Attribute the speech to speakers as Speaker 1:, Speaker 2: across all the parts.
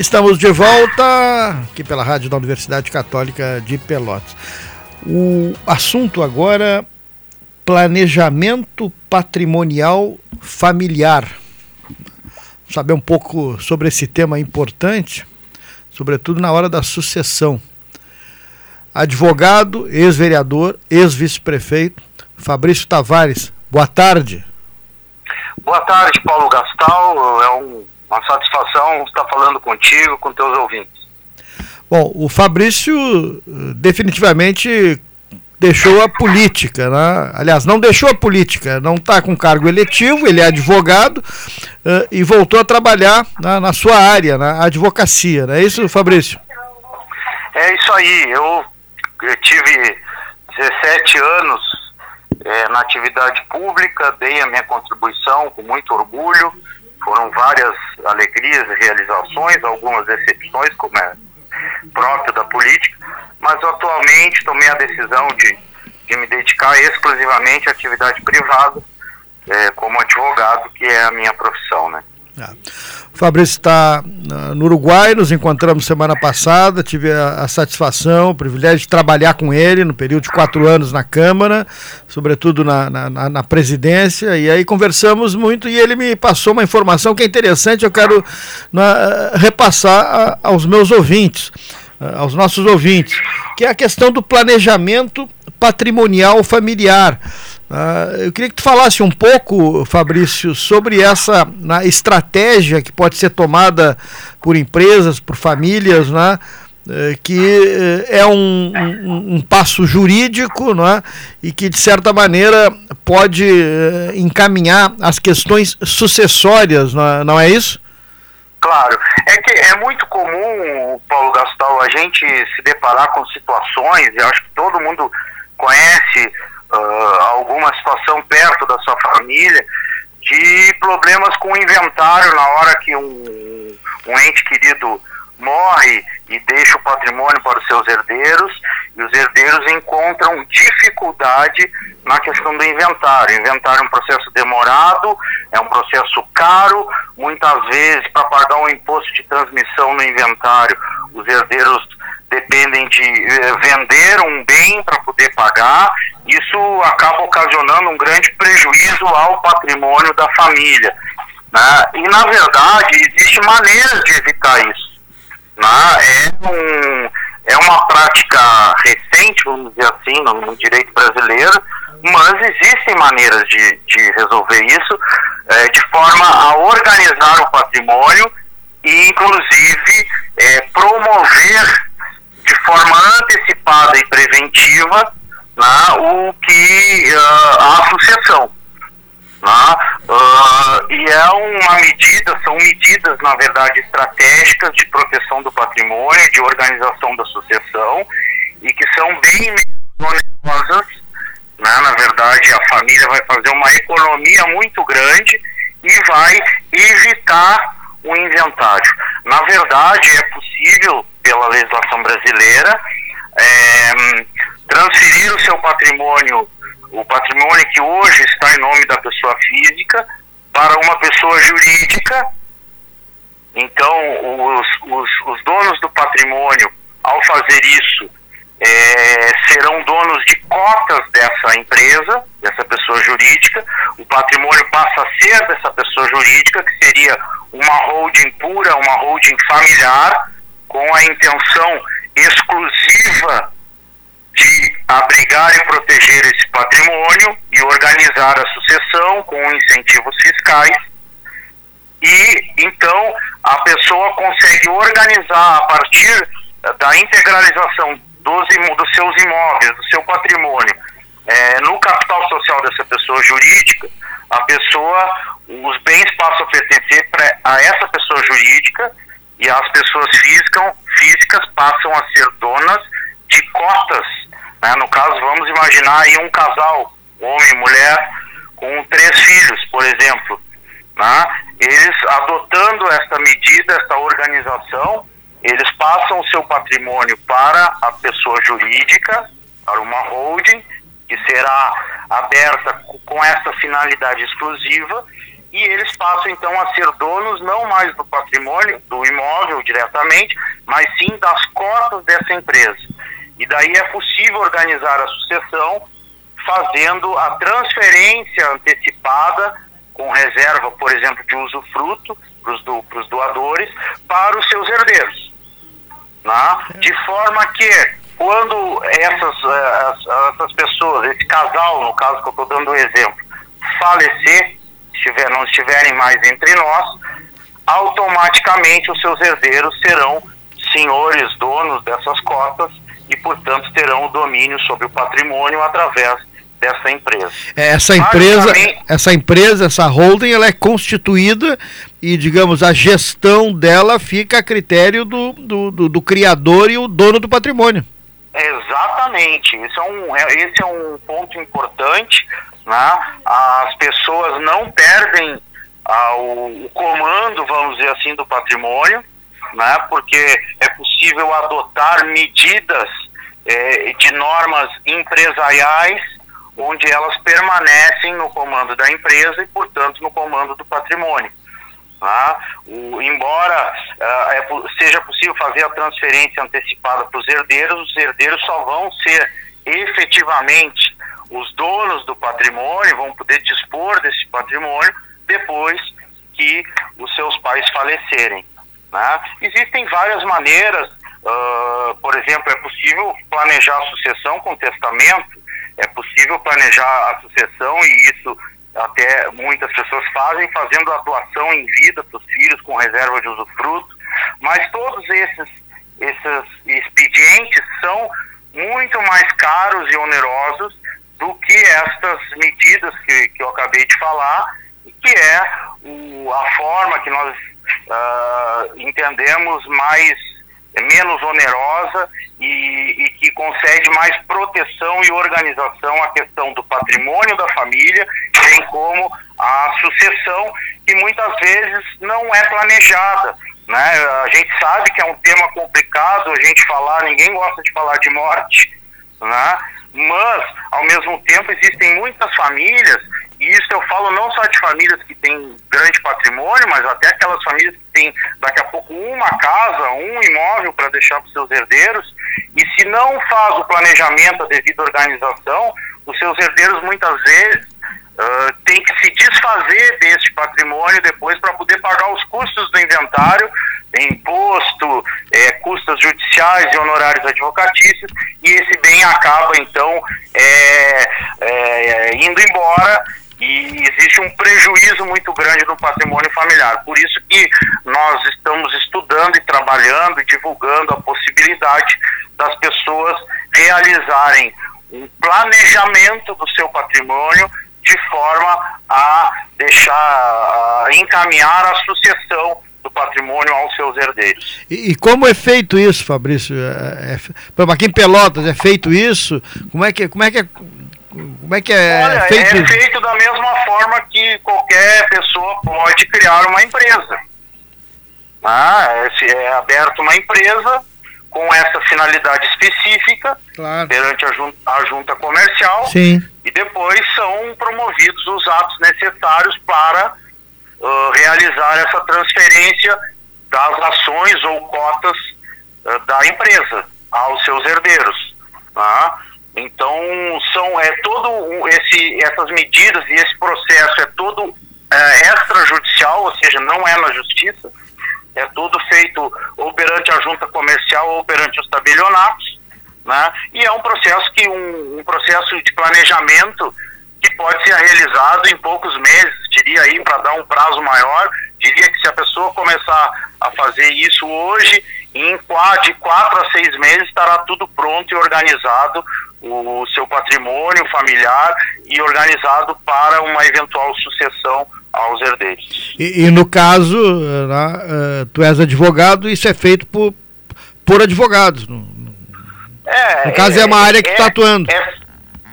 Speaker 1: Estamos de volta aqui pela Rádio da Universidade Católica de Pelotas. O assunto agora planejamento patrimonial familiar. Saber um pouco sobre esse tema importante, sobretudo na hora da sucessão. Advogado, ex-vereador, ex-vice-prefeito, Fabrício Tavares. Boa tarde.
Speaker 2: Boa tarde, Paulo Gastal. É um, uma satisfação estar falando contigo, com teus ouvintes.
Speaker 1: Bom, o Fabrício eh, definitivamente deixou a política, né? aliás, não deixou a política, não está com cargo eletivo, ele é advogado uh, e voltou a trabalhar na, na sua área, na advocacia, não é isso, Fabrício?
Speaker 2: É isso aí, eu, eu tive 17 anos é, na atividade pública, dei a minha contribuição com muito orgulho, foram várias alegrias e realizações, algumas decepções, como é próprio da política, mas atualmente tomei a decisão de, de me dedicar exclusivamente à atividade privada, é, como advogado, que é a minha profissão, né?
Speaker 1: Ah. O Fabrício está no Uruguai, nos encontramos semana passada, tive a, a, satisfação, o privilégio de trabalhar com ele no período de quatro anos na Câmara, sobretudo na, na, na, presidência, e aí conversamos muito e ele me passou uma informação que é interessante, eu quero na, repassar a, aos meus ouvintes, aos nossos ouvintes, que é a questão do planejamento patrimonial familiar. Uh, eu queria que tu falasse um pouco, Fabrício, sobre essa na, estratégia que pode ser tomada por empresas, por famílias, né? Eh, que eh, é um, um, um, passo jurídico né? e que, de certa maneira, pode eh, encaminhar as questões sucessórias, não é, não é isso?
Speaker 2: Claro. É que é muito comum, Paulo Gastal, a gente se deparar com situações, eu acho que todo mundo conhece uh, alguma situação perto da sua família de problemas com o inventário na hora que um, um ente querido morre e deixa o patrimônio para os seus herdeiros e os herdeiros encontram dificuldade na questão do inventário. Inventário é um processo demorado, é um processo caro, muitas vezes para pagar um imposto de transmissão no inventário, os herdeiros dependem de eh, vender um bem para poder pagar, isso acaba ocasionando um grande prejuízo ao patrimônio da família. Né? E, na verdade, existe maneiras de evitar isso. Né? É, um, é uma prática recente, vamos dizer assim, no, no direito brasileiro, mas existem maneiras de, de resolver isso é, de forma a organizar o patrimônio e, inclusive, é, promover de forma antecipada e preventiva né, o que uh, a associação. Né, uh, e é uma medida, são medidas, na verdade, estratégicas de proteção do patrimônio, de organização da associação, e que são bem menos onerosas. Né, na verdade, a família vai fazer uma economia muito grande e vai evitar o inventário. Na verdade, é possível pela legislação brasileira, é, transferir o seu patrimônio, o patrimônio que hoje está em nome da pessoa física, para uma pessoa jurídica. Então, os, os, os donos do patrimônio, ao fazer isso, é, serão donos de cotas dessa empresa, dessa pessoa jurídica. O patrimônio passa a ser dessa pessoa jurídica, que seria uma holding pura, uma holding familiar, com a intenção exclusiva de abrigar e proteger esse patrimônio e organizar a sucessão com incentivos fiscais. E então a pessoa consegue organizar a partir da integralização dos, dos seus imóveis, do seu patrimônio, é, no capital social dessa pessoa jurídica, a pessoa, os bens passam a pertencer a essa pessoa jurídica e as pessoas físicas, físicas passam a ser donas de cotas. Né? No caso, vamos imaginar aí um casal, homem e mulher, com três filhos, por exemplo. Né? Eles adotando esta medida, esta organização, eles passam o seu patrimônio para a pessoa jurídica, para uma holding, que será aberta com essa finalidade exclusiva, e eles passam então a ser donos não mais do patrimônio, do imóvel diretamente, mas sim das cotas dessa empresa. E daí é possível organizar a sucessão fazendo a transferência antecipada com reserva, por exemplo, de usufruto para os do, doadores, para os seus herdeiros. Né? De forma que, quando essas, eh, essas pessoas, esse casal, no caso que eu estou dando o exemplo, falecer, estiver, não estiverem mais entre nós, automaticamente os seus herdeiros serão senhores, donos dessas cotas e, portanto, terão o domínio sobre o patrimônio através dessa empresa.
Speaker 1: É, essa empresa, essa empresa, essa holding, ela é constituída e, digamos, a gestão dela fica a critério do, do, do, do criador e o dono do patrimônio.
Speaker 2: Exatamente. Esse é um, é, esse é um ponto importante. Né? As pessoas não perdem ah, o, o comando, vamos dizer assim, do patrimônio, né? porque é possível adotar medidas eh, de normas empresariais onde elas permanecem no comando da empresa e, portanto, no comando do patrimônio. Tá? O, embora uh, é, seja possível fazer a transferência antecipada para os herdeiros, os herdeiros só vão ser efetivamente os donos do patrimônio, vão poder dispor desse patrimônio depois que os seus pais falecerem. Né? Existem várias maneiras, uh, por exemplo, é possível planejar a sucessão com testamento, é possível planejar a sucessão e isso até muitas pessoas fazem, fazendo a doação em vida para os filhos com reserva de usufruto, mas todos esses, esses expedientes são muito mais caros e onerosos do que estas medidas que, que eu acabei de falar, que é o, a forma que nós uh, entendemos mais menos onerosa e, e, que concede mais proteção e organização à questão do patrimônio da família, bem como a sucessão, que muitas vezes não é planejada. Né? A gente sabe que é um tema complicado a gente falar, ninguém gosta de falar de morte, né? mas, ao mesmo tempo, existem muitas famílias e isso eu falo não só de famílias que têm grande patrimônio, mas até aquelas famílias que têm daqui a pouco uma casa, um imóvel para deixar para os seus herdeiros. E se não faz o planejamento, a devida organização, os seus herdeiros muitas vezes uh, têm que se desfazer deste patrimônio depois para poder pagar os custos do inventário, imposto, judiciais e honorários advocatícios, e esse bem acaba então é, é, indo embora e existe um prejuízo muito grande no patrimônio familiar. Por isso que nós estamos estudando e trabalhando e divulgando a possibilidade das pessoas realizarem um planejamento do seu patrimônio de forma a deixar, a encaminhar a sucessão patrimônio aos seus herdeiros.
Speaker 1: E, e como é feito isso, Fabrício? É, é, aqui em Pelotas é feito isso? Como é que, como é que é, como é que é
Speaker 2: Olha,
Speaker 1: feito?
Speaker 2: É feito da mesma forma que qualquer pessoa pode criar uma empresa. Ah, é, é aberta uma empresa com essa finalidade específica claro. perante a junta, a junta comercial
Speaker 1: Sim.
Speaker 2: e depois são promovidos os atos necessários para uh, realizar essa transferência das ações ou cotas uh, da empresa aos seus herdeiros. Tá? Então são é todo esse essas medidas e esse processo é todo é, extrajudicial, ou seja, não é na justiça, é tudo feito ou perante a junta comercial ou perante os tabelionatos, né? E é um processo que um, um processo de planejamento que pode ser realizado em poucos meses, aí para dar um prazo maior, diria que se a pessoa começar a fazer isso hoje, em quatro, de quatro a seis meses estará tudo pronto e organizado o seu patrimônio familiar e organizado para uma eventual sucessão aos herdeiros.
Speaker 1: E, e no caso, uh, tu és advogado, isso é feito por, por advogados. No, é, no caso, é, é uma área que é, está atuando.
Speaker 2: É,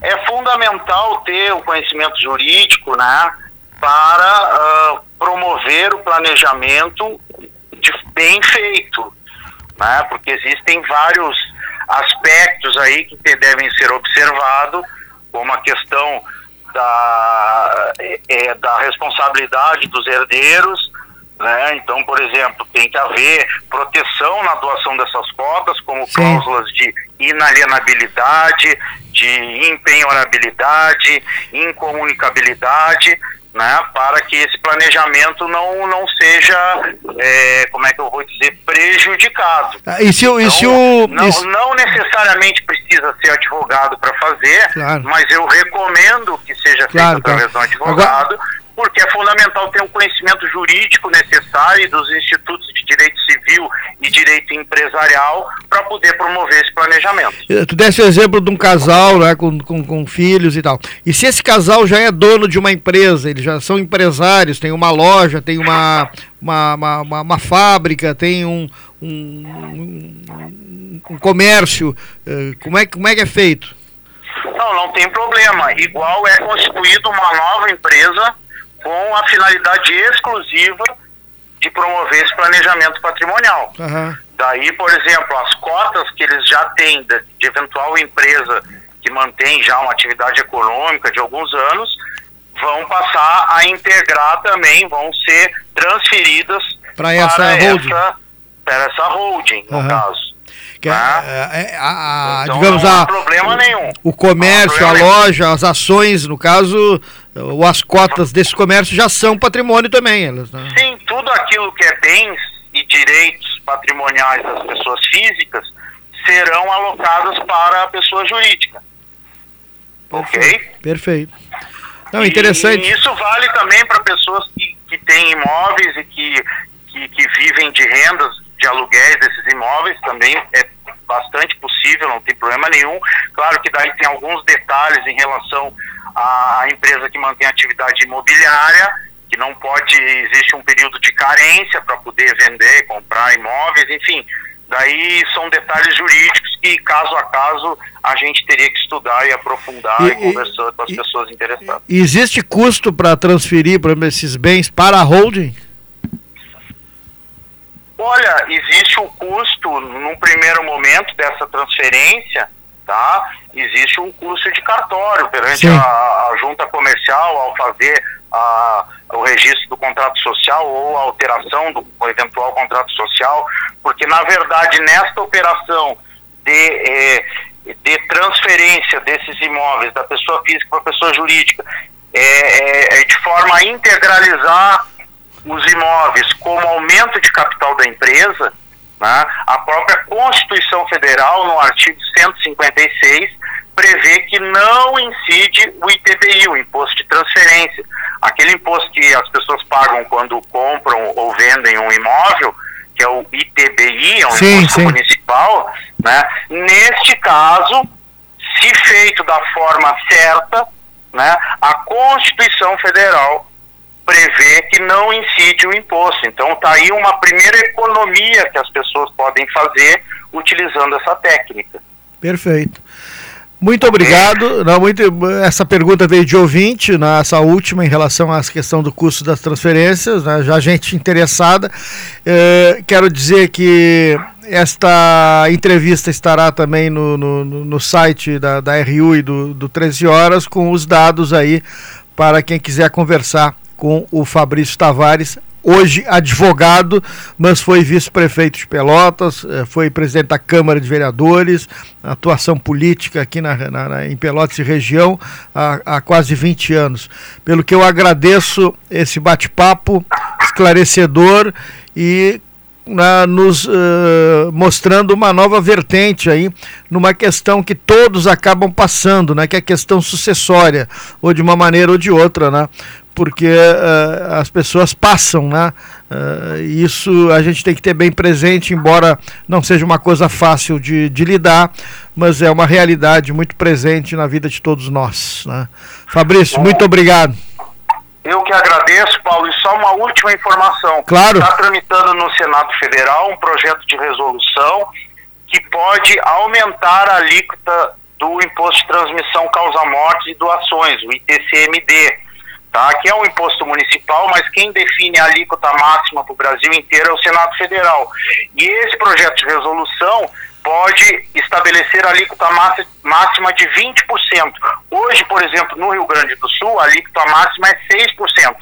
Speaker 2: é, fundamental ter o conhecimento jurídico né, para uh, promover o planejamento de, bem feito. Né, porque existem vários aspectos aí que devem ser observados, como a questão da, é, é, da responsabilidade dos herdeiros, né? Então, por exemplo, tem que haver proteção na doação dessas cotas, como Sim. cláusulas de inalienabilidade, de empenhorabilidade, incomunicabilidade, né, para que esse planejamento não, não seja, é, como é que eu vou dizer, prejudicado.
Speaker 1: Ah, e se,
Speaker 2: então,
Speaker 1: e se o,
Speaker 2: não, não necessariamente precisa ser advogado para fazer, claro. mas eu recomendo que seja claro, feito através claro. de um advogado, Agora porque é fundamental ter um conhecimento jurídico necessário dos institutos de direito civil e direito empresarial para poder promover esse planejamento.
Speaker 1: Eh, tu desse o exemplo de um casal né, com, com, com, filhos e tal. E se esse casal já é dono de uma empresa, eles já são empresários, tem uma loja, tem uma, uma, uma, uma, uma fábrica, tem um, um, um, um comércio, eh, como é, como é que é feito?
Speaker 2: Não, não tem problema. Igual é constituída uma nova empresa com a finalidade exclusiva de promover esse planejamento patrimonial. Uhum. Daí, por exemplo, as cotas que eles já têm de, de eventual empresa que mantém já uma atividade econômica de alguns anos, vão passar a integrar também, vão ser transferidas
Speaker 1: para essa holding, essa,
Speaker 2: para essa holding no uhum. caso.
Speaker 1: Que ah, é, é, a,
Speaker 2: a, então digamos, não há problema nenhum.
Speaker 1: O comércio, a loja, as ações, no caso, ou as cotas desse comércio já são patrimônio também. Elas,
Speaker 2: né? Sim, tudo aquilo que é bens e direitos patrimoniais das pessoas físicas serão alocados para a pessoa jurídica.
Speaker 1: Perfeito. Ok? Perfeito. Não, interessante.
Speaker 2: E isso vale também para pessoas que, que têm imóveis e que, que, que vivem de rendas de aluguéis desses imóveis, também é bastante possível, não tem problema nenhum. Claro que daí tem alguns detalhes em relação à empresa que mantém atividade imobiliária, que não pode, existe um período de carência para poder vender, comprar imóveis, enfim. Daí são detalhes jurídicos que, caso a caso, a gente teria que estudar e aprofundar e, e conversar com as e, pessoas interessadas.
Speaker 1: Existe custo para transferir por exemplo, esses bens para a holding?
Speaker 2: Olha, existe um custo, num primeiro momento dessa transferência, tá? Existe um custo de cartório perante a, a, junta comercial ao fazer a, o registro do contrato social ou a alteração do eventual contrato social, porque na verdade nesta operação de, eh, de transferência desses imóveis da pessoa física para a pessoa jurídica, é, é, é de forma a integralizar os imóveis como aumento de capital da empresa, né, a própria Constituição Federal, no artigo 156, prevê que não incide o ITBI, o Imposto de Transferência. Aquele imposto que as pessoas pagam quando compram ou vendem um imóvel, que é o ITBI, é um sim, imposto sim. municipal, né, neste caso, se feito da forma certa, né, a Constituição Federal prevê que não incide o imposto. Então está aí uma primeira economia que as pessoas podem fazer utilizando essa técnica.
Speaker 1: Perfeito. Muito obrigado. Não, muito, essa pergunta veio de ouvinte, né, essa última em relação à questão do custo das transferências, né, já gente interessada. Eh, quero dizer que esta entrevista estará também no, no, no site da, da RU e do, do 13 Horas, com os dados aí para quem quiser conversar com o Fabrício Tavares, hoje advogado, mas foi vice-prefeito de Pelotas, eh, foi presidente da Câmara de Vereadores, atuação política aqui na, na, em Pelotas e região há, há quase 20 anos. Pelo que eu agradeço esse bate-papo esclarecedor e na, nos uh, mostrando uma nova vertente aí, numa questão que todos acabam passando, né, que é a questão sucessória, ou de uma maneira ou de outra, né? porque uh, as pessoas passam, né? Uh, isso a gente tem que ter bem presente, embora não seja uma coisa fácil de, de lidar, mas é uma realidade muito presente na vida de todos nós. Né? Fabrício, muito obrigado.
Speaker 2: Eu que agradeço, Paulo, e só uma última informação.
Speaker 1: Claro.
Speaker 2: Está tramitando no Senado Federal um projeto de resolução que pode aumentar a alíquota do imposto de transmissão causa-morte e doações, o ITCMD tá? que é um imposto municipal, mas quem define a alíquota máxima para o Brasil inteiro é o Senado Federal. E esse projeto de resolução pode estabelecer a alíquota máxima de 20%. Hoje, por exemplo, no Rio Grande do Sul, a alíquota máxima é 6%.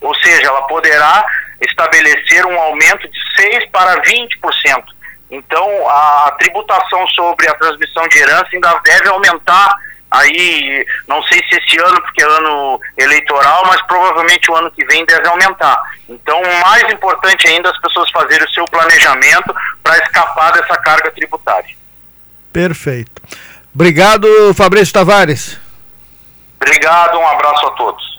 Speaker 2: Ou seja, ela poderá estabelecer um aumento de 6% para 20%. Então, a tributação sobre a transmissão de herança ainda deve aumentar aí, não sei se esse ano, porque é ano eleitoral, mas provavelmente o ano que vem deve aumentar. Então, mais importante ainda, as pessoas fazerem o seu planejamento para escapar dessa carga tributária.
Speaker 1: Perfeito. Obrigado, Fabrício Tavares.
Speaker 2: Obrigado, um abraço a todos.